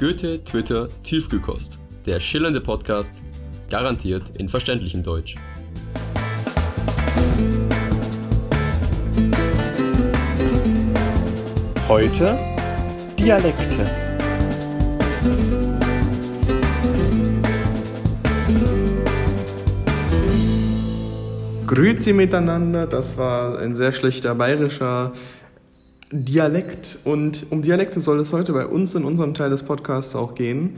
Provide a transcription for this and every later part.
Goethe, Twitter, Tiefkühlkost. Der schillernde Podcast, garantiert in verständlichem Deutsch. Heute Dialekte. Grüezi miteinander, das war ein sehr schlechter bayerischer Dialekt und um Dialekte soll es heute bei uns in unserem Teil des Podcasts auch gehen.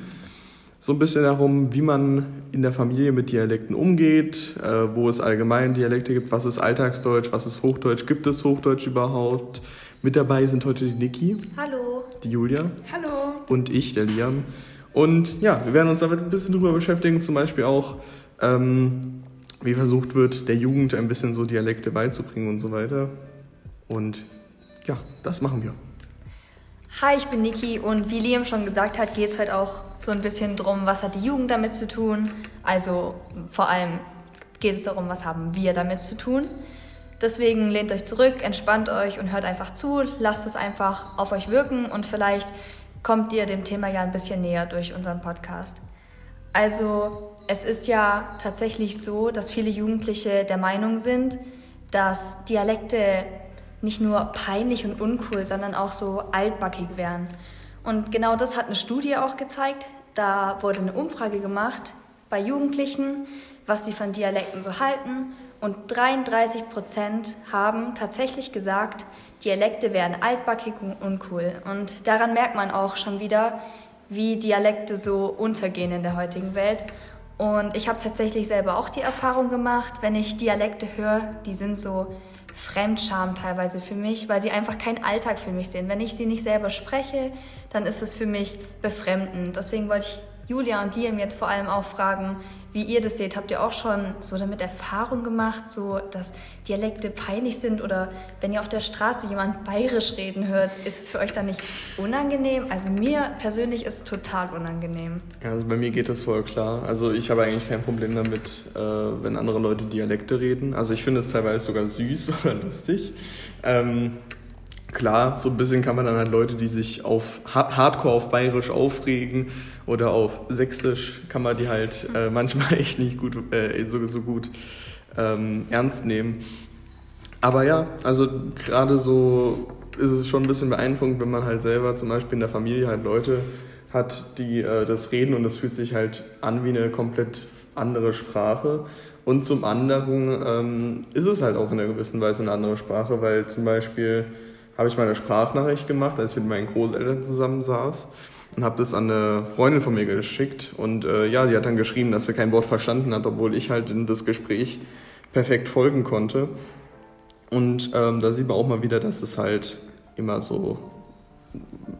So ein bisschen darum, wie man in der Familie mit Dialekten umgeht, äh, wo es allgemein Dialekte gibt, was ist Alltagsdeutsch, was ist Hochdeutsch, gibt es Hochdeutsch überhaupt. Mit dabei sind heute die Niki. Hallo. Die Julia. Hallo. Und ich, der Liam. Und ja, wir werden uns damit ein bisschen drüber beschäftigen, zum Beispiel auch, ähm, wie versucht wird, der Jugend ein bisschen so Dialekte beizubringen und so weiter. Und ja, das machen wir. Hi, ich bin Niki und wie Liam schon gesagt hat, geht es heute auch so ein bisschen drum, was hat die Jugend damit zu tun. Also vor allem geht es darum, was haben wir damit zu tun. Deswegen lehnt euch zurück, entspannt euch und hört einfach zu, lasst es einfach auf euch wirken und vielleicht kommt ihr dem Thema ja ein bisschen näher durch unseren Podcast. Also es ist ja tatsächlich so, dass viele Jugendliche der Meinung sind, dass Dialekte nicht nur peinlich und uncool, sondern auch so altbackig wären. Und genau das hat eine Studie auch gezeigt. Da wurde eine Umfrage gemacht bei Jugendlichen, was sie von Dialekten so halten. Und 33 Prozent haben tatsächlich gesagt, Dialekte wären altbackig und uncool. Und daran merkt man auch schon wieder, wie Dialekte so untergehen in der heutigen Welt. Und ich habe tatsächlich selber auch die Erfahrung gemacht, wenn ich Dialekte höre, die sind so Fremdscham teilweise für mich, weil sie einfach keinen Alltag für mich sind. Wenn ich sie nicht selber spreche, dann ist es für mich befremdend. Deswegen wollte ich Julia und Liam jetzt vor allem auch fragen, wie ihr das seht. Habt ihr auch schon so damit Erfahrung gemacht, so dass Dialekte peinlich sind oder wenn ihr auf der Straße jemand bayerisch reden hört, ist es für euch dann nicht unangenehm? Also mir persönlich ist es total unangenehm. Also bei mir geht das voll klar. Also ich habe eigentlich kein Problem damit, äh, wenn andere Leute Dialekte reden. Also ich finde es teilweise sogar süß oder lustig. Ähm, Klar, so ein bisschen kann man dann halt Leute, die sich auf Hardcore auf Bayerisch aufregen oder auf Sächsisch, kann man die halt äh, manchmal echt nicht gut, äh, so, so gut ähm, ernst nehmen. Aber ja, also gerade so ist es schon ein bisschen beeindruckend, wenn man halt selber zum Beispiel in der Familie halt Leute hat, die äh, das reden und das fühlt sich halt an wie eine komplett andere Sprache. Und zum anderen ähm, ist es halt auch in einer gewissen Weise eine andere Sprache, weil zum Beispiel habe ich mal eine Sprachnachricht gemacht, als ich mit meinen Großeltern zusammen saß und habe das an eine Freundin von mir geschickt. Und äh, ja, die hat dann geschrieben, dass sie kein Wort verstanden hat, obwohl ich halt in das Gespräch perfekt folgen konnte. Und ähm, da sieht man auch mal wieder, dass es halt immer so,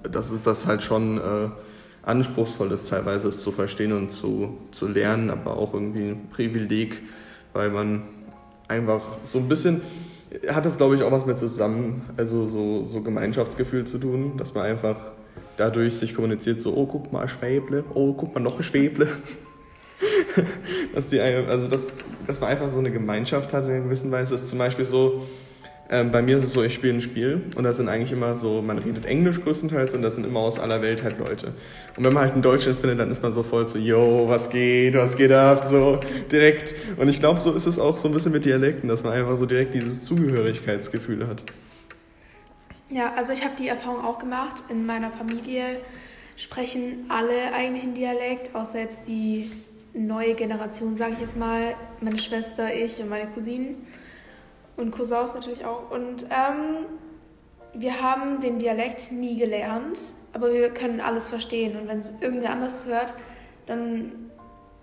dass es das halt schon äh, anspruchsvoll ist, teilweise es zu verstehen und zu, zu lernen, aber auch irgendwie ein Privileg, weil man einfach so ein bisschen hat das, glaube ich, auch was mit zusammen, also so, so Gemeinschaftsgefühl zu tun, dass man einfach dadurch sich kommuniziert, so, oh, guck mal, Schwäble, oh, guck mal, noch ein Schwäble. dass, die, also dass, dass man einfach so eine Gemeinschaft hat in einer gewissen Weise. ist zum Beispiel so, ähm, bei mir ist es so, ich spiele ein Spiel und da sind eigentlich immer so, man redet Englisch größtenteils und das sind immer aus aller Welt halt Leute. Und wenn man halt in Deutschland findet, dann ist man so voll so, yo, was geht, was geht ab, so direkt. Und ich glaube, so ist es auch so ein bisschen mit Dialekten, dass man einfach so direkt dieses Zugehörigkeitsgefühl hat. Ja, also ich habe die Erfahrung auch gemacht. In meiner Familie sprechen alle eigentlich ein Dialekt, außer jetzt die neue Generation, sage ich jetzt mal, meine Schwester, ich und meine Cousinen. Und Cousins natürlich auch. Und ähm, wir haben den Dialekt nie gelernt, aber wir können alles verstehen. Und wenn es irgendwer anders hört, dann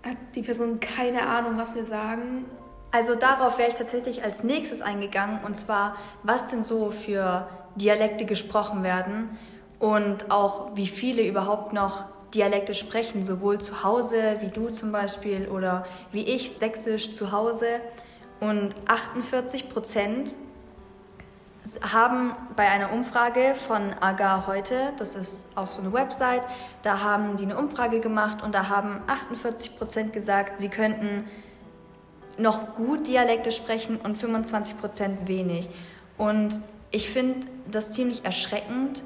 hat die Person keine Ahnung, was wir sagen. Also darauf wäre ich tatsächlich als nächstes eingegangen, und zwar, was denn so für Dialekte gesprochen werden und auch wie viele überhaupt noch Dialekte sprechen, sowohl zu Hause wie du zum Beispiel oder wie ich sächsisch zu Hause. Und 48 Prozent haben bei einer Umfrage von AGA heute, das ist auch so eine Website, da haben die eine Umfrage gemacht und da haben 48 Prozent gesagt, sie könnten noch gut Dialekte sprechen und 25 Prozent wenig. Und ich finde das ziemlich erschreckend,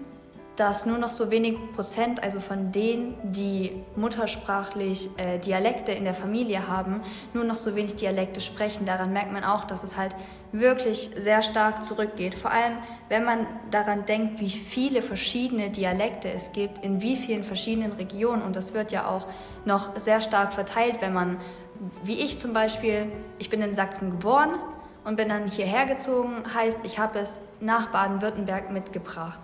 dass nur noch so wenig Prozent, also von denen, die muttersprachlich äh, Dialekte in der Familie haben, nur noch so wenig Dialekte sprechen. Daran merkt man auch, dass es halt wirklich sehr stark zurückgeht. Vor allem, wenn man daran denkt, wie viele verschiedene Dialekte es gibt, in wie vielen verschiedenen Regionen. Und das wird ja auch noch sehr stark verteilt, wenn man, wie ich zum Beispiel, ich bin in Sachsen geboren und bin dann hierher gezogen, heißt, ich habe es nach Baden-Württemberg mitgebracht.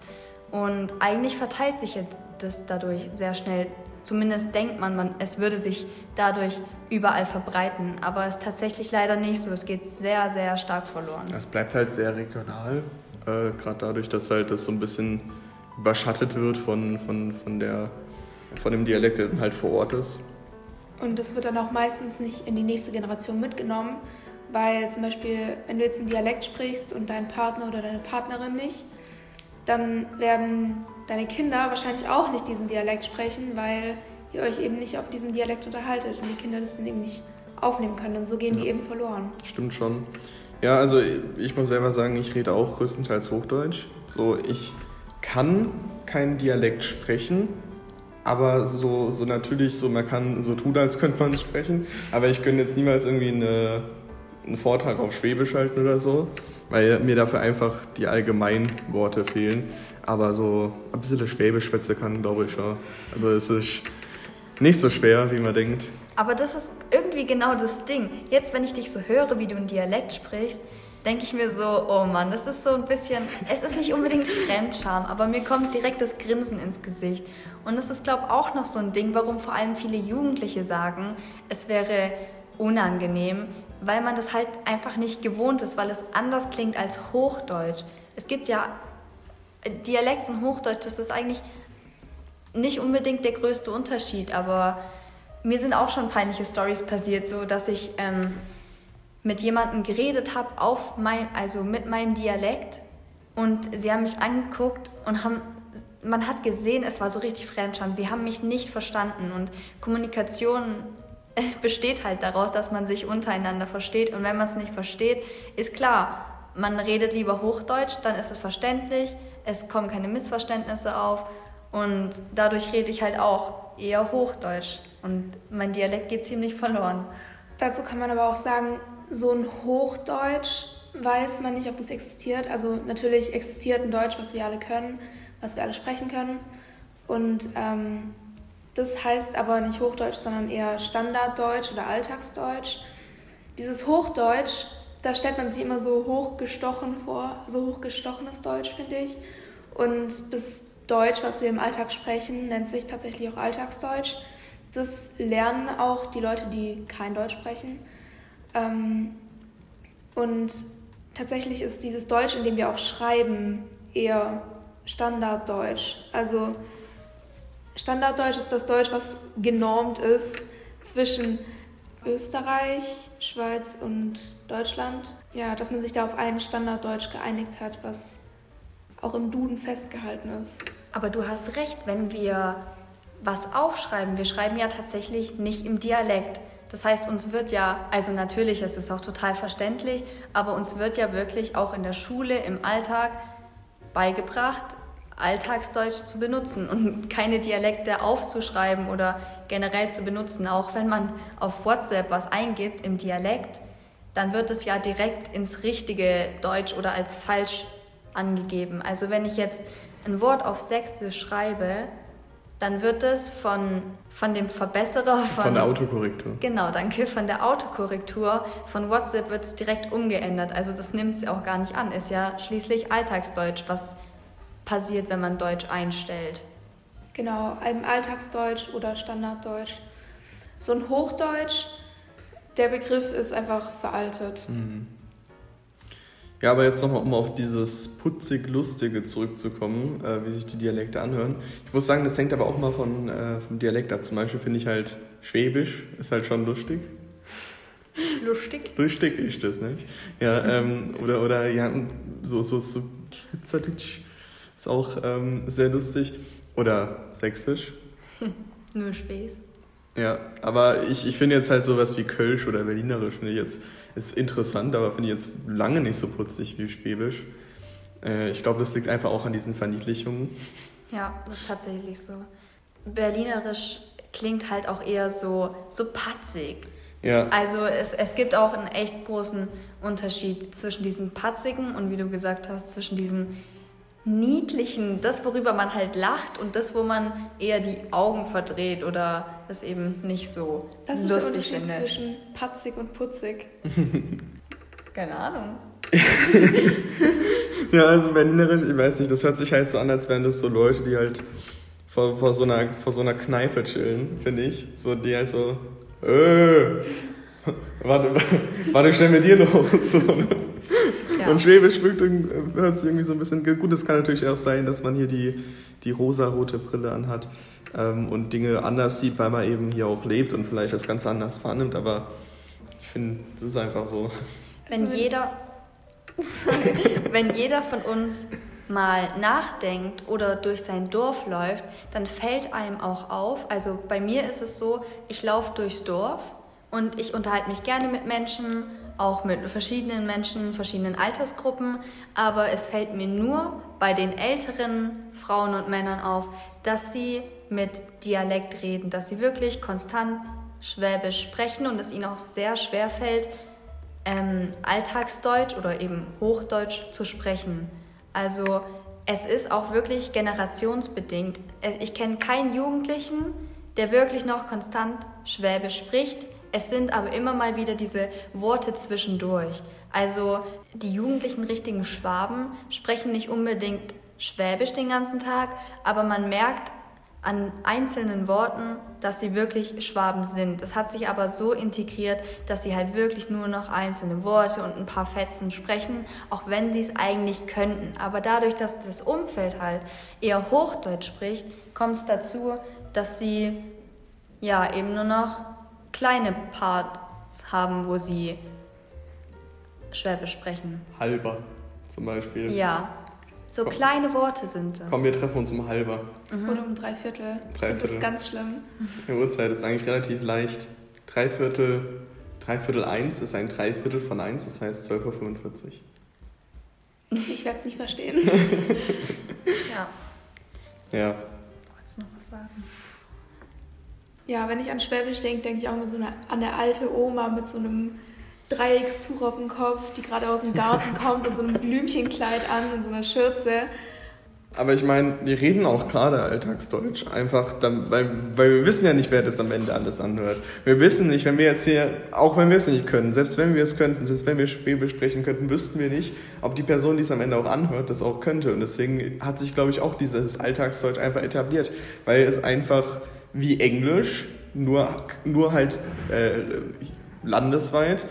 Und eigentlich verteilt sich das dadurch sehr schnell. Zumindest denkt man, man, es würde sich dadurch überall verbreiten. Aber es ist tatsächlich leider nicht so. Es geht sehr, sehr stark verloren. Es bleibt halt sehr regional. Äh, Gerade dadurch, dass halt das so ein bisschen überschattet wird von, von, von, der, von dem Dialekt, der halt vor Ort ist. Und das wird dann auch meistens nicht in die nächste Generation mitgenommen, weil zum Beispiel, wenn du jetzt einen Dialekt sprichst und dein Partner oder deine Partnerin nicht, dann werden deine Kinder wahrscheinlich auch nicht diesen Dialekt sprechen, weil ihr euch eben nicht auf diesem Dialekt unterhaltet und die Kinder das dann eben nicht aufnehmen können und so gehen ja. die eben verloren. Stimmt schon. Ja, also ich muss selber sagen, ich rede auch größtenteils Hochdeutsch. So, ich kann keinen Dialekt sprechen, aber so, so natürlich, so man kann so tun, als könnte man sprechen, aber ich könnte jetzt niemals irgendwie eine, einen Vortrag auf Schwäbisch halten oder so weil mir dafür einfach die Allgemeinworte fehlen. Aber so ein bisschen Schwäbisch schwätze kann, glaube ich schon. Also es ist nicht so schwer, wie man denkt. Aber das ist irgendwie genau das Ding. Jetzt, wenn ich dich so höre, wie du einen Dialekt sprichst, denke ich mir so, oh Mann, das ist so ein bisschen, es ist nicht unbedingt Fremdscham, aber mir kommt direkt das Grinsen ins Gesicht. Und es ist, glaube ich, auch noch so ein Ding, warum vor allem viele Jugendliche sagen, es wäre unangenehm, weil man das halt einfach nicht gewohnt ist, weil es anders klingt als Hochdeutsch. Es gibt ja Dialekt und Hochdeutsch, das ist eigentlich nicht unbedingt der größte Unterschied, aber mir sind auch schon peinliche Stories passiert, so dass ich ähm, mit jemandem geredet habe auf mein, also mit meinem Dialekt und sie haben mich angeguckt und haben man hat gesehen, es war so richtig Fremdscham. Sie haben mich nicht verstanden und Kommunikation besteht halt daraus, dass man sich untereinander versteht. Und wenn man es nicht versteht, ist klar, man redet lieber Hochdeutsch, dann ist es verständlich, es kommen keine Missverständnisse auf und dadurch rede ich halt auch eher Hochdeutsch und mein Dialekt geht ziemlich verloren. Dazu kann man aber auch sagen, so ein Hochdeutsch weiß man nicht, ob das existiert. Also natürlich existiert ein Deutsch, was wir alle können, was wir alle sprechen können. Und ähm, das heißt aber nicht Hochdeutsch, sondern eher Standarddeutsch oder Alltagsdeutsch. Dieses Hochdeutsch, da stellt man sich immer so hochgestochen vor, so hochgestochenes Deutsch, finde ich. Und das Deutsch, was wir im Alltag sprechen, nennt sich tatsächlich auch Alltagsdeutsch. Das lernen auch die Leute, die kein Deutsch sprechen. Ähm, und tatsächlich ist dieses Deutsch, in dem wir auch schreiben, eher Standarddeutsch. Also Standarddeutsch ist das Deutsch, was genormt ist zwischen Österreich, Schweiz und Deutschland. Ja, dass man sich da auf ein Standarddeutsch geeinigt hat, was auch im Duden festgehalten ist. Aber du hast recht, wenn wir was aufschreiben, wir schreiben ja tatsächlich nicht im Dialekt. Das heißt, uns wird ja, also natürlich ist es auch total verständlich, aber uns wird ja wirklich auch in der Schule, im Alltag beigebracht, Alltagsdeutsch zu benutzen und keine Dialekte aufzuschreiben oder generell zu benutzen. Auch wenn man auf WhatsApp was eingibt im Dialekt, dann wird es ja direkt ins richtige Deutsch oder als falsch angegeben. Also wenn ich jetzt ein Wort auf Sächsisch schreibe, dann wird es von, von dem Verbesserer von, von der Autokorrektur. Genau, danke. Von der Autokorrektur von WhatsApp wird es direkt umgeändert. Also das nimmt es auch gar nicht an. Ist ja schließlich Alltagsdeutsch, was passiert, wenn man Deutsch einstellt. Genau, im Alltagsdeutsch oder Standarddeutsch. So ein Hochdeutsch, der Begriff ist einfach veraltet. Mhm. Ja, aber jetzt nochmal, um auf dieses putzig-lustige zurückzukommen, äh, wie sich die Dialekte anhören. Ich muss sagen, das hängt aber auch mal von, äh, vom Dialekt ab. Zum Beispiel finde ich halt Schwäbisch ist halt schon lustig. Lustig? Lustig ist das, nicht? Ja, ähm, oder, oder ja, so, so, so Schweizerdeutsch ist auch ähm, sehr lustig. Oder sächsisch. Nur Späß. Ja, aber ich, ich finde jetzt halt sowas wie Kölsch oder Berlinerisch, finde ich jetzt, ist interessant, aber finde ich jetzt lange nicht so putzig wie Schwäbisch. Äh, ich glaube, das liegt einfach auch an diesen Verniedlichungen. Ja, das ist tatsächlich so. Berlinerisch klingt halt auch eher so, so patzig. Ja. Also es, es gibt auch einen echt großen Unterschied zwischen diesen patzigen und wie du gesagt hast, zwischen diesen niedlichen, das worüber man halt lacht und das, wo man eher die Augen verdreht oder das eben nicht so Das ist der lustig Unterschied findet. zwischen patzig und putzig. Keine Ahnung. Ja, also Berlinerisch, ich weiß nicht, das hört sich halt so an, als wären das so Leute, die halt vor, vor, so, einer, vor so einer Kneipe chillen, finde ich. So, die halt so, äh, warte, warte, schnell mit dir los. So, ne? Ja. Und Schwäbisch wirkt, hört sich irgendwie so ein bisschen gut. Es kann natürlich auch sein, dass man hier die, die rosa-rote Brille anhat ähm, und Dinge anders sieht, weil man eben hier auch lebt und vielleicht das Ganze anders wahrnimmt. Aber ich finde, das ist einfach so. Wenn Also- jeder, wenn jeder von uns mal nachdenkt oder durch sein Dorf läuft, dann fällt einem auch auf. Also bei mir ist es so, ich laufe durchs Dorf und ich unterhalte mich gerne mit Menschen, auch mit verschiedenen Menschen, verschiedenen Altersgruppen. Aber es fällt mir nur bei den älteren Frauen und Männern auf, dass sie mit Dialekt reden, dass sie wirklich konstant Schwäbisch sprechen und es ihnen auch sehr schwer fällt, ähm, Alltagsdeutsch oder eben Hochdeutsch zu sprechen. Also es ist auch wirklich generationsbedingt. Ich kenne keinen Jugendlichen, der wirklich noch konstant Schwäbisch spricht. Es sind aber immer mal wieder diese Worte zwischendurch. Also die jugendlichen richtigen Schwaben sprechen nicht unbedingt Schwäbisch den ganzen Tag, aber man merkt an einzelnen Worten, dass sie wirklich Schwaben sind. Es hat sich aber so integriert, dass sie halt wirklich nur noch einzelne Worte und ein paar Fetzen sprechen, auch wenn sie es eigentlich könnten. Aber dadurch, dass das Umfeld halt eher Hochdeutsch spricht, kommt es dazu, dass sie ja eben nur noch kleine Parts haben, wo sie Schwäbisch sprechen. Halber zum Beispiel. Ja, so Komm. kleine Worte sind das. Komm, wir treffen uns um halber. Oder um drei Viertel. Dreiviertel. Das ist ganz schlimm. Die Uhrzeit ist eigentlich relativ leicht. Dreiviertel, Dreiviertel eins ist ein Dreiviertel von eins, das heißt 12.45 Uhr. Ich werde es nicht verstehen. Ja, Ja. wolltest du noch was sagen? Ja, wenn ich an Schwäbisch denke, denke ich auch immer so eine, an eine alte Oma mit so einem Dreieckstuch auf dem Kopf, die gerade aus dem Garten kommt und so ein Blümchenkleid an und so eine Schürze. Aber ich meine, wir reden auch gerade Alltagsdeutsch, einfach, dann, weil, weil wir wissen ja nicht, wer das am Ende alles anhört. Wir wissen nicht, wenn wir jetzt hier, auch wenn wir es nicht können, selbst wenn wir es könnten, selbst wenn wir Schwäbisch sprechen könnten, wüssten wir nicht, ob die Person, die es am Ende auch anhört, das auch könnte. Und deswegen hat sich, glaube ich, auch dieses Alltagsdeutsch einfach etabliert, weil es einfach wie Englisch, nur, nur halt äh, landesweit,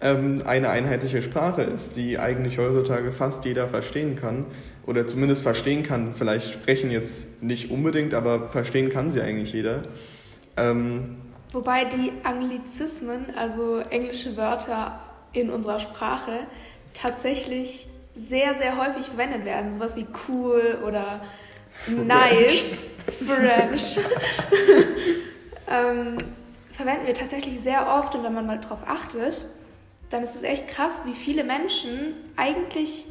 ähm, eine einheitliche Sprache ist, die eigentlich heutzutage fast jeder verstehen kann oder zumindest verstehen kann. Vielleicht sprechen jetzt nicht unbedingt, aber verstehen kann sie eigentlich jeder. Ähm, Wobei die Anglizismen, also englische Wörter in unserer Sprache, tatsächlich sehr, sehr häufig verwendet werden. Sowas wie cool oder nice, French. ähm, verwenden wir tatsächlich sehr oft und wenn man mal drauf achtet, dann ist es echt krass, wie viele Menschen eigentlich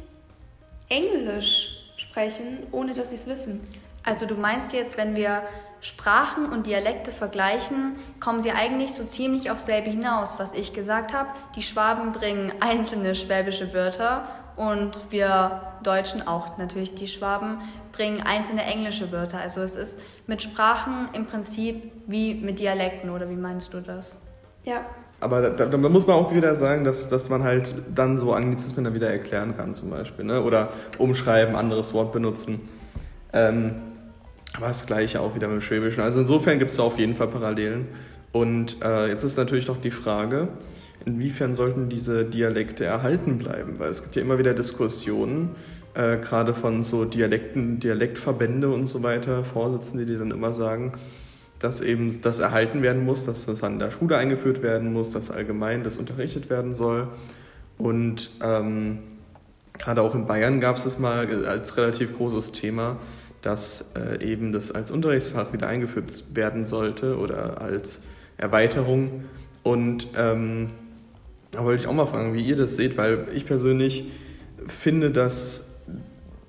Englisch sprechen, ohne dass sie es wissen. Also du meinst jetzt, wenn wir Sprachen und Dialekte vergleichen, kommen sie eigentlich so ziemlich auf selbe hinaus, was ich gesagt habe. Die Schwaben bringen einzelne schwäbische Wörter und wir Deutschen auch natürlich die Schwaben bringen einzelne englische Wörter. Also es ist mit Sprachen im Prinzip wie mit Dialekten oder wie meinst du das? Ja, aber da, da muss man auch wieder sagen, dass, dass man halt dann so Anglizismen dann wieder erklären kann zum Beispiel. Ne? Oder umschreiben, anderes Wort benutzen. Ähm, aber das gleiche auch wieder mit dem Schwäbischen. Also insofern gibt es da auf jeden Fall Parallelen. Und äh, jetzt ist natürlich noch die Frage, inwiefern sollten diese Dialekte erhalten bleiben? Weil es gibt ja immer wieder Diskussionen, äh, gerade von so Dialekten, Dialektverbände und so weiter, Vorsitzende, die dann immer sagen, dass eben das erhalten werden muss, dass das an der Schule eingeführt werden muss, dass allgemein das unterrichtet werden soll. Und ähm, gerade auch in Bayern gab es das mal als relativ großes Thema, dass äh, eben das als Unterrichtsfach wieder eingeführt werden sollte oder als Erweiterung. Und ähm, da wollte ich auch mal fragen, wie ihr das seht, weil ich persönlich finde, dass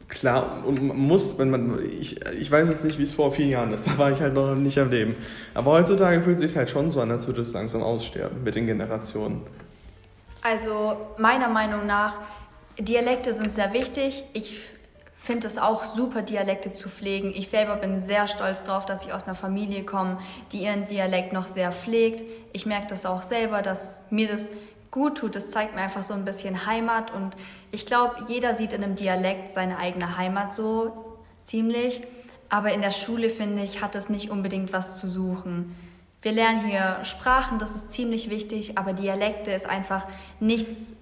klar, und man muss, wenn man, ich, ich weiß jetzt nicht, wie es vor vier Jahren ist, da war ich halt noch nicht am Leben. Aber heutzutage fühlt es sich halt schon so an, als würde es langsam aussterben mit den Generationen. Also meiner Meinung nach, Dialekte sind sehr wichtig. Ich finde es auch super, Dialekte zu pflegen. Ich selber bin sehr stolz darauf, dass ich aus einer Familie komme, die ihren Dialekt noch sehr pflegt. Ich merke das auch selber, dass mir das gut tut. Das zeigt mir einfach so ein bisschen Heimat und ich glaube, jeder sieht in einem Dialekt seine eigene Heimat so ziemlich. Aber in der Schule, finde ich, hat es nicht unbedingt was zu suchen. Wir lernen hier Sprachen, das ist ziemlich wichtig, aber Dialekte ist einfach nichts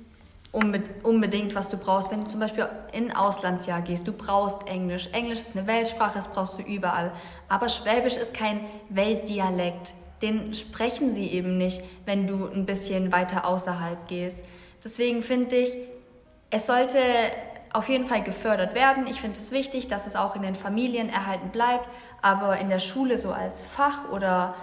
unbedingt, was du brauchst. Wenn du zum Beispiel in Auslandsjahr gehst, du brauchst Englisch. Englisch ist eine Weltsprache, das brauchst du überall. Aber Schwäbisch ist kein Weltdialekt den sprechen sie eben nicht, wenn du ein bisschen weiter außerhalb gehst. Deswegen finde ich, es sollte auf jeden Fall gefördert werden. Ich finde es wichtig, dass es auch in den Familien erhalten bleibt, aber in der Schule so als Fach oder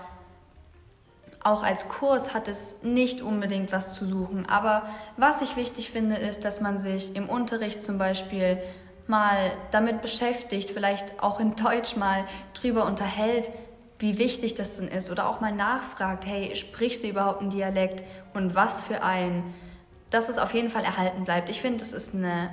auch als Kurs hat es nicht unbedingt was zu suchen. Aber was ich wichtig finde, ist, dass man sich im Unterricht zum Beispiel mal damit beschäftigt, vielleicht auch in Deutsch mal drüber unterhält, wie wichtig das denn ist oder auch mal nachfragt, hey, sprichst du überhaupt einen Dialekt und was für ein, dass es auf jeden Fall erhalten bleibt. Ich finde, das ist eine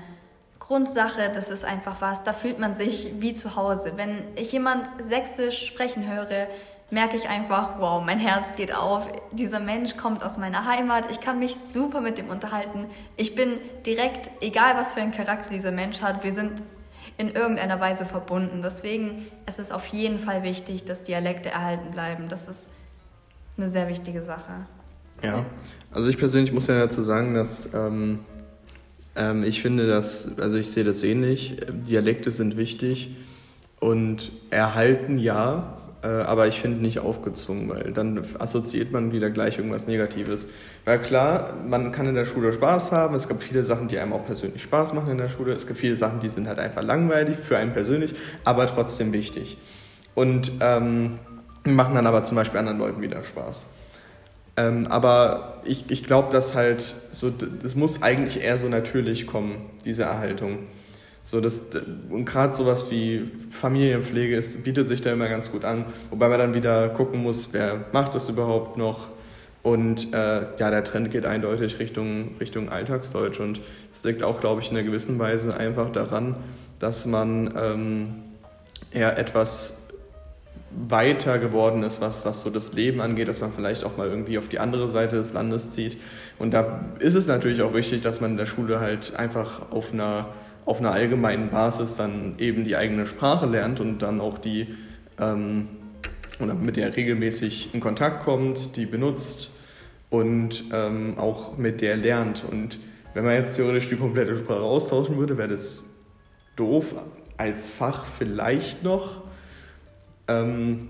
Grundsache, das ist einfach was, da fühlt man sich wie zu Hause. Wenn ich jemand Sächsisch sprechen höre, merke ich einfach, wow, mein Herz geht auf. Dieser Mensch kommt aus meiner Heimat. Ich kann mich super mit dem unterhalten. Ich bin direkt, egal was für einen Charakter dieser Mensch hat, wir sind in irgendeiner Weise verbunden. Deswegen ist es auf jeden Fall wichtig, dass Dialekte erhalten bleiben. Das ist eine sehr wichtige Sache. Ja, also ich persönlich muss ja dazu sagen, dass ähm, ähm, ich finde, dass, also ich sehe das ähnlich, Dialekte sind wichtig und erhalten ja, aber ich finde nicht aufgezwungen, weil dann assoziiert man wieder gleich irgendwas Negatives. Weil klar, man kann in der Schule Spaß haben, es gibt viele Sachen, die einem auch persönlich Spaß machen in der Schule, es gibt viele Sachen, die sind halt einfach langweilig für einen persönlich, aber trotzdem wichtig. Und ähm, machen dann aber zum Beispiel anderen Leuten wieder Spaß. Ähm, aber ich, ich glaube, dass halt so, das muss eigentlich eher so natürlich kommen, diese Erhaltung. So, das, und gerade sowas wie Familienpflege ist, bietet sich da immer ganz gut an, wobei man dann wieder gucken muss, wer macht das überhaupt noch. Und äh, ja, der Trend geht eindeutig Richtung, Richtung Alltagsdeutsch. Und es liegt auch, glaube ich, in einer gewissen Weise einfach daran, dass man ähm, eher etwas weiter geworden ist, was, was so das Leben angeht, dass man vielleicht auch mal irgendwie auf die andere Seite des Landes zieht. Und da ist es natürlich auch wichtig, dass man in der Schule halt einfach auf einer auf einer allgemeinen Basis dann eben die eigene Sprache lernt und dann auch die ähm, und mit der regelmäßig in Kontakt kommt, die benutzt und ähm, auch mit der lernt. Und wenn man jetzt theoretisch die komplette Sprache austauschen würde, wäre das doof als Fach vielleicht noch. Ähm,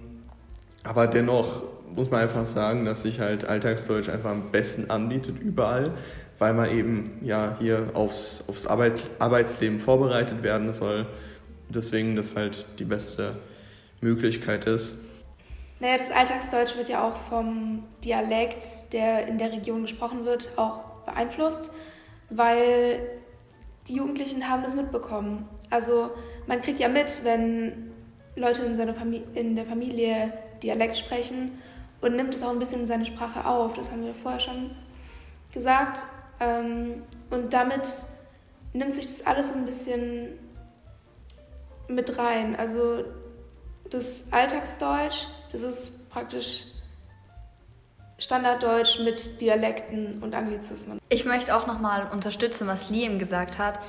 aber dennoch muss man einfach sagen, dass sich halt Alltagsdeutsch einfach am besten anbietet überall, weil man eben ja hier aufs, aufs Arbeit, Arbeitsleben vorbereitet werden soll. Deswegen das halt die beste Möglichkeit ist. Naja, das Alltagsdeutsch wird ja auch vom Dialekt, der in der Region gesprochen wird, auch beeinflusst, weil die Jugendlichen haben das mitbekommen. Also man kriegt ja mit, wenn Leute in, seiner in der Familie Dialekt sprechen und nimmt es auch ein bisschen in seine Sprache auf. Das haben wir vorher schon gesagt. Ähm, und damit nimmt sich das alles so ein bisschen mit rein. Also das Alltagsdeutsch, das ist praktisch Standarddeutsch mit Dialekten und Anglizismen. Ich möchte auch nochmal unterstützen, was Liam gesagt hat,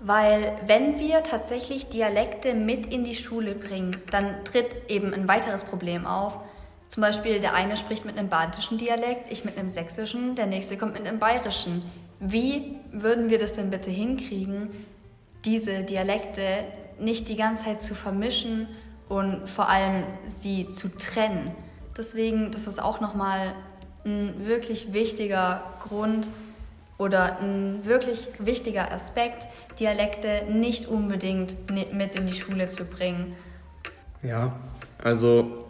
weil wenn wir tatsächlich Dialekte mit in die Schule bringen, dann tritt eben ein weiteres Problem auf, zum Beispiel der eine spricht mit einem badischen Dialekt, ich mit einem sächsischen, der nächste kommt mit einem bayerischen. Wie würden wir das denn bitte hinkriegen, diese Dialekte nicht die ganze Zeit zu vermischen und vor allem sie zu trennen? Deswegen, das ist auch nochmal ein wirklich wichtiger Grund oder ein wirklich wichtiger Aspekt, Dialekte nicht unbedingt mit in die Schule zu bringen. Ja, also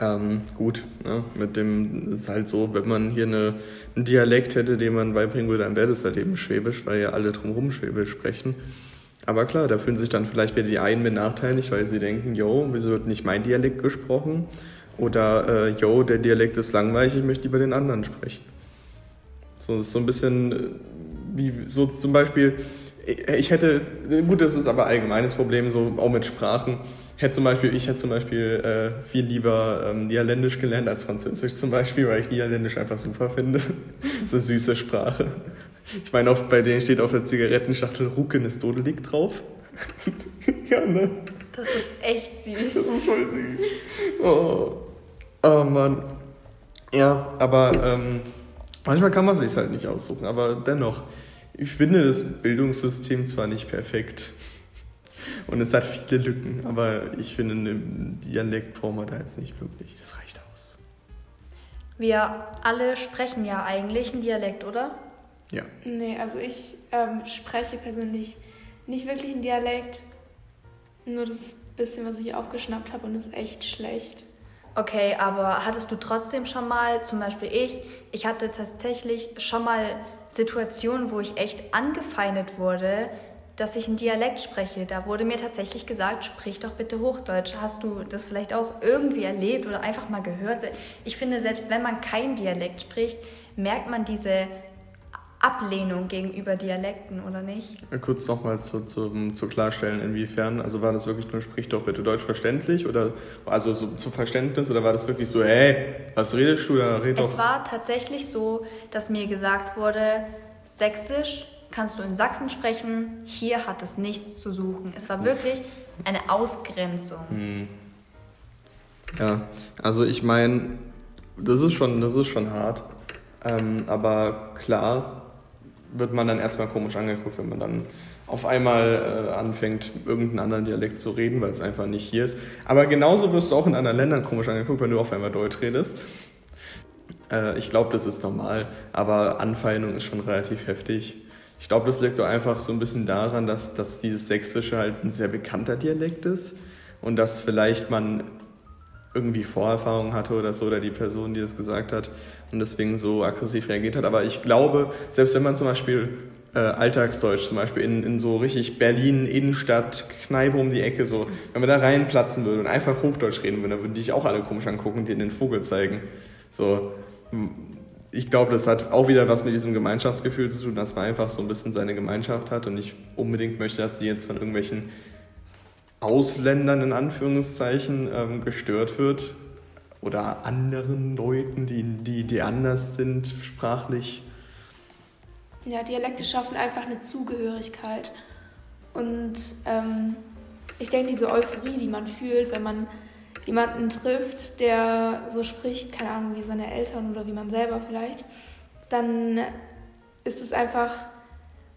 ähm, gut, ne? mit dem ist halt so, wenn man hier eine, einen Dialekt hätte, den man beibringen würde, dann wäre das halt eben Schwäbisch, weil ja alle drumherum Schwäbisch sprechen. Aber klar, da fühlen sich dann vielleicht wieder die einen benachteiligt, weil sie denken, yo, wieso wird nicht mein Dialekt gesprochen? Oder, äh, yo, der Dialekt ist langweilig, ich möchte lieber den anderen sprechen. So, ist so ein bisschen äh, wie so zum Beispiel, ich hätte, gut, das ist aber allgemeines Problem, so auch mit Sprachen. Hätte zum Beispiel, ich hätte zum Beispiel äh, viel lieber ähm, Niederländisch gelernt als Französisch zum Beispiel, weil ich Niederländisch einfach super finde. das ist eine süße Sprache. Ich meine, oft bei denen steht auf der Zigarettenschachtel Rucken ist Dodelig drauf. ja, ne? Das ist echt süß. Das ist voll süß. Oh, oh Mann. Ja, aber ähm, manchmal kann man sich halt nicht aussuchen, aber dennoch. Ich finde das Bildungssystem zwar nicht perfekt und es hat viele Lücken, aber ich finde, einen Dialekt brauchen wir da jetzt nicht wirklich. Das reicht aus. Wir alle sprechen ja eigentlich einen Dialekt, oder? Ja. Nee, also ich ähm, spreche persönlich nicht wirklich einen Dialekt. Nur das bisschen, was ich aufgeschnappt habe und ist echt schlecht. Okay, aber hattest du trotzdem schon mal, zum Beispiel ich, ich hatte tatsächlich schon mal Situationen, wo ich echt angefeindet wurde, dass ich einen Dialekt spreche. Da wurde mir tatsächlich gesagt, sprich doch bitte Hochdeutsch. Hast du das vielleicht auch irgendwie erlebt oder einfach mal gehört? Ich finde, selbst wenn man kein Dialekt spricht, merkt man diese Ablehnung gegenüber Dialekten, oder nicht? Kurz nochmal zu, zu, zu klarstellen, inwiefern, also war das wirklich nur sprich doch bitte Deutsch verständlich oder also so zu Verständnis oder war das wirklich so, hey, was redest du da, red doch. Es war tatsächlich so, dass mir gesagt wurde, Sächsisch kannst du in Sachsen sprechen, hier hat es nichts zu suchen. Es war wirklich eine Ausgrenzung. Hm. Ja, also ich meine, das ist schon, das ist schon hart. Ähm, aber klar, wird man dann erstmal komisch angeguckt, wenn man dann auf einmal äh, anfängt, irgendeinen anderen Dialekt zu reden, weil es einfach nicht hier ist. Aber genauso wirst du auch in anderen Ländern komisch angeguckt, wenn du auf einmal Deutsch redest. Äh, ich glaube, das ist normal, aber Anfeindung ist schon relativ heftig. Ich glaube, das liegt doch einfach so ein bisschen daran, dass, dass dieses Sächsische halt ein sehr bekannter Dialekt ist und dass vielleicht man irgendwie Vorerfahrung hatte oder so, oder die Person, die das gesagt hat und deswegen so aggressiv reagiert hat. Aber ich glaube, selbst wenn man zum Beispiel äh, Alltagsdeutsch, zum Beispiel in, in so richtig Berlin, Innenstadt, Kneipe um die Ecke, so, wenn man da reinplatzen würde und einfach Hochdeutsch reden würde, dann würden die dich auch alle komisch angucken dir den Vogel zeigen. So, ich glaube, das hat auch wieder was mit diesem Gemeinschaftsgefühl zu tun, dass man einfach so ein bisschen seine Gemeinschaft hat und nicht unbedingt möchte, dass die jetzt von irgendwelchen Ausländern in Anführungszeichen ähm, gestört wird oder anderen Leuten, die, die, die anders sind sprachlich. Ja, Dialekte schaffen einfach eine Zugehörigkeit. Und ähm, ich denke, diese Euphorie, die man fühlt, wenn man jemanden trifft, der so spricht, keine Ahnung, wie seine Eltern oder wie man selber vielleicht, dann ist es einfach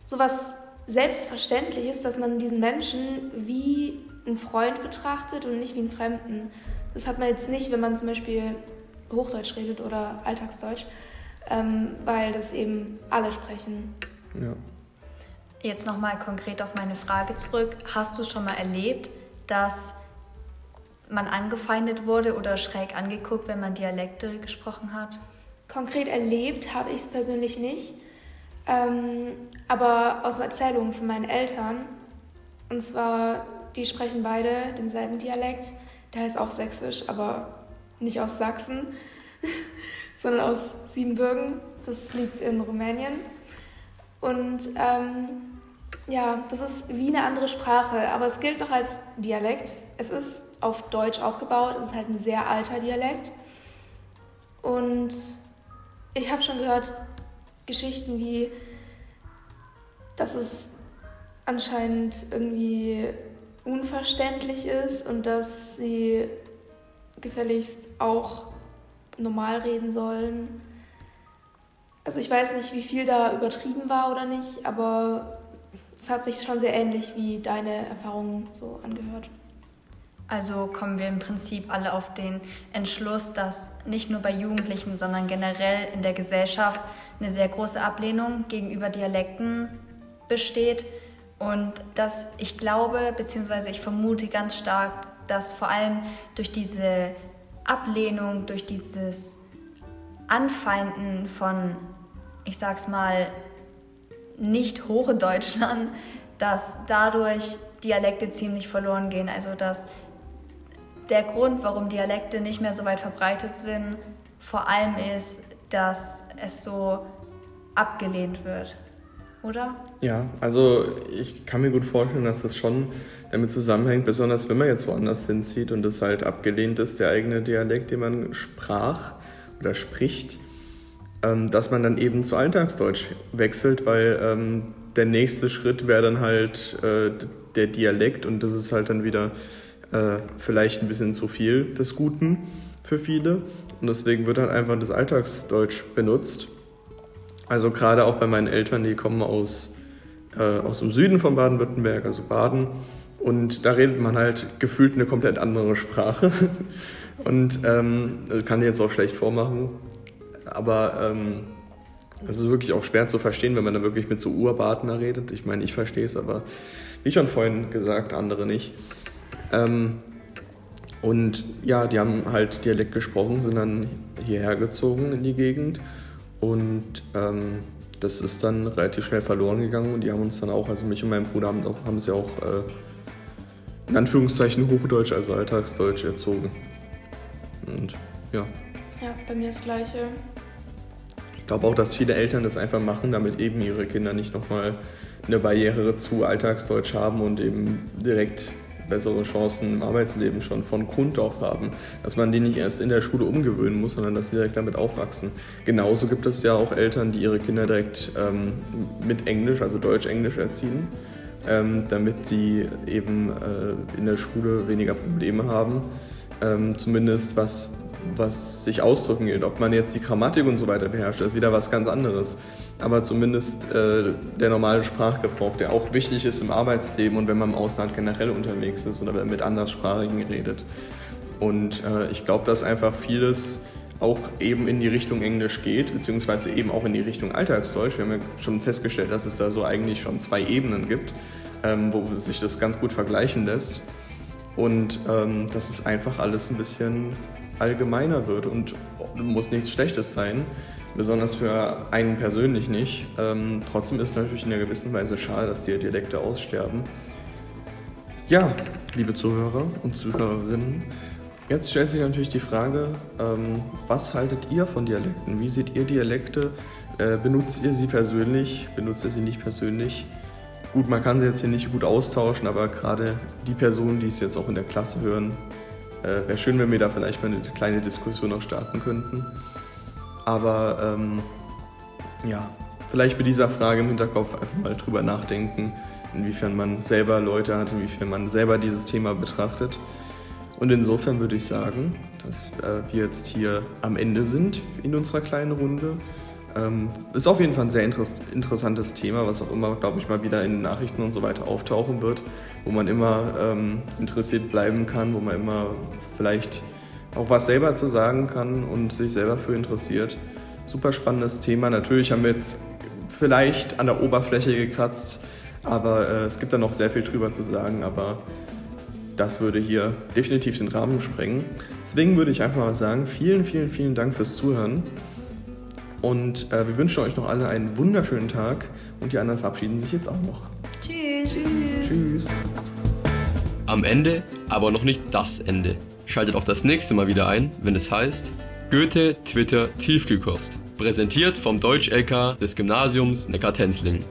so was Selbstverständliches, dass man diesen Menschen wie einen Freund betrachtet und nicht wie einen Fremden. Das hat man jetzt nicht, wenn man zum Beispiel Hochdeutsch redet oder Alltagsdeutsch, ähm, weil das eben alle sprechen. Ja. Jetzt nochmal konkret auf meine Frage zurück. Hast du schon mal erlebt, dass man angefeindet wurde oder schräg angeguckt, wenn man Dialekte gesprochen hat? Konkret erlebt habe ich es persönlich nicht, ähm, aber aus Erzählungen von meinen Eltern. Und zwar die sprechen beide denselben Dialekt. Der heißt auch Sächsisch, aber nicht aus Sachsen, sondern aus Siebenbürgen. Das liegt in Rumänien. Und ähm, ja, das ist wie eine andere Sprache, aber es gilt noch als Dialekt. Es ist auf Deutsch aufgebaut, es ist halt ein sehr alter Dialekt. Und ich habe schon gehört Geschichten wie, dass es anscheinend irgendwie unverständlich ist und dass sie gefälligst auch normal reden sollen. Also ich weiß nicht, wie viel da übertrieben war oder nicht, aber es hat sich schon sehr ähnlich wie deine Erfahrungen so angehört. Also kommen wir im Prinzip alle auf den Entschluss, dass nicht nur bei Jugendlichen, sondern generell in der Gesellschaft eine sehr große Ablehnung gegenüber Dialekten besteht und dass ich glaube, beziehungsweise ich vermute ganz stark, dass vor allem durch diese Ablehnung, durch dieses Anfeinden von, ich sag's mal, nicht Hochdeutschland, dass dadurch Dialekte ziemlich verloren gehen. Also dass der Grund, warum Dialekte nicht mehr so weit verbreitet sind, vor allem ist, dass es so abgelehnt wird. Oder? Ja, also ich kann mir gut vorstellen, dass das schon damit zusammenhängt, besonders wenn man jetzt woanders hinzieht und es halt abgelehnt ist, der eigene Dialekt, den man sprach oder spricht, ähm, dass man dann eben zu Alltagsdeutsch wechselt, weil ähm, der nächste Schritt wäre dann halt äh, der Dialekt und das ist halt dann wieder äh, vielleicht ein bisschen zu viel des Guten für viele und deswegen wird halt einfach das Alltagsdeutsch benutzt. Also gerade auch bei meinen Eltern, die kommen aus, äh, aus dem Süden von Baden-Württemberg, also Baden und da redet man halt gefühlt eine komplett andere Sprache und ähm, kann ich jetzt auch schlecht vormachen, aber ähm, es ist wirklich auch schwer zu verstehen, wenn man da wirklich mit so Urbadener redet. Ich meine, ich verstehe es, aber wie schon vorhin gesagt, andere nicht. Ähm, und ja, die haben halt Dialekt gesprochen, sind dann hierher gezogen in die Gegend. Und ähm, das ist dann relativ schnell verloren gegangen und die haben uns dann auch, also mich und meinen Bruder haben, haben ja auch äh, in Anführungszeichen Hochdeutsch, also Alltagsdeutsch erzogen. Und ja. Ja, bei mir das Gleiche. Ich glaube auch, dass viele Eltern das einfach machen, damit eben ihre Kinder nicht nochmal eine Barriere zu Alltagsdeutsch haben und eben direkt bessere Chancen im Arbeitsleben schon von Grund auf haben. Dass man die nicht erst in der Schule umgewöhnen muss, sondern dass sie direkt damit aufwachsen. Genauso gibt es ja auch Eltern, die ihre Kinder direkt ähm, mit Englisch, also Deutsch-Englisch erziehen, ähm, damit sie eben äh, in der Schule weniger Probleme haben. Ähm, zumindest was was sich ausdrücken gilt. Ob man jetzt die Grammatik und so weiter beherrscht, ist wieder was ganz anderes. Aber zumindest äh, der normale Sprachgebrauch, der auch wichtig ist im Arbeitsleben und wenn man im Ausland generell unterwegs ist oder mit Anderssprachigen redet. Und äh, ich glaube, dass einfach vieles auch eben in die Richtung Englisch geht, beziehungsweise eben auch in die Richtung Alltagsdeutsch. Wir haben ja schon festgestellt, dass es da so eigentlich schon zwei Ebenen gibt, ähm, wo sich das ganz gut vergleichen lässt. Und ähm, das ist einfach alles ein bisschen allgemeiner wird und muss nichts Schlechtes sein, besonders für einen persönlich nicht. Ähm, trotzdem ist es natürlich in einer gewissen Weise schade, dass die Dialekte aussterben. Ja, liebe Zuhörer und Zuhörerinnen, jetzt stellt sich natürlich die Frage, ähm, was haltet ihr von Dialekten? Wie seht ihr Dialekte? Äh, benutzt ihr sie persönlich? Benutzt ihr sie nicht persönlich? Gut, man kann sie jetzt hier nicht gut austauschen, aber gerade die Personen, die es jetzt auch in der Klasse hören, äh, Wäre schön, wenn wir da vielleicht mal eine kleine Diskussion noch starten könnten. Aber ähm, ja, vielleicht mit dieser Frage im Hinterkopf einfach mal drüber nachdenken, inwiefern man selber Leute hat, inwiefern man selber dieses Thema betrachtet. Und insofern würde ich sagen, dass äh, wir jetzt hier am Ende sind in unserer kleinen Runde. Ähm, ist auf jeden Fall ein sehr interessantes Thema, was auch immer, glaube ich, mal wieder in den Nachrichten und so weiter auftauchen wird, wo man immer ähm, interessiert bleiben kann, wo man immer vielleicht auch was selber zu sagen kann und sich selber für interessiert. Super spannendes Thema. Natürlich haben wir jetzt vielleicht an der Oberfläche gekratzt, aber äh, es gibt da noch sehr viel drüber zu sagen, aber das würde hier definitiv den Rahmen sprengen. Deswegen würde ich einfach mal sagen, vielen, vielen, vielen Dank fürs Zuhören. Und äh, wir wünschen euch noch alle einen wunderschönen Tag und die anderen verabschieden sich jetzt auch noch. Tschüss. Tschüss. Tschüss. Am Ende, aber noch nicht das Ende. Schaltet auch das nächste Mal wieder ein, wenn es heißt Goethe Twitter Tiefkühlkost. Präsentiert vom Deutsch-LK des Gymnasiums Neckar-Tenzlingen.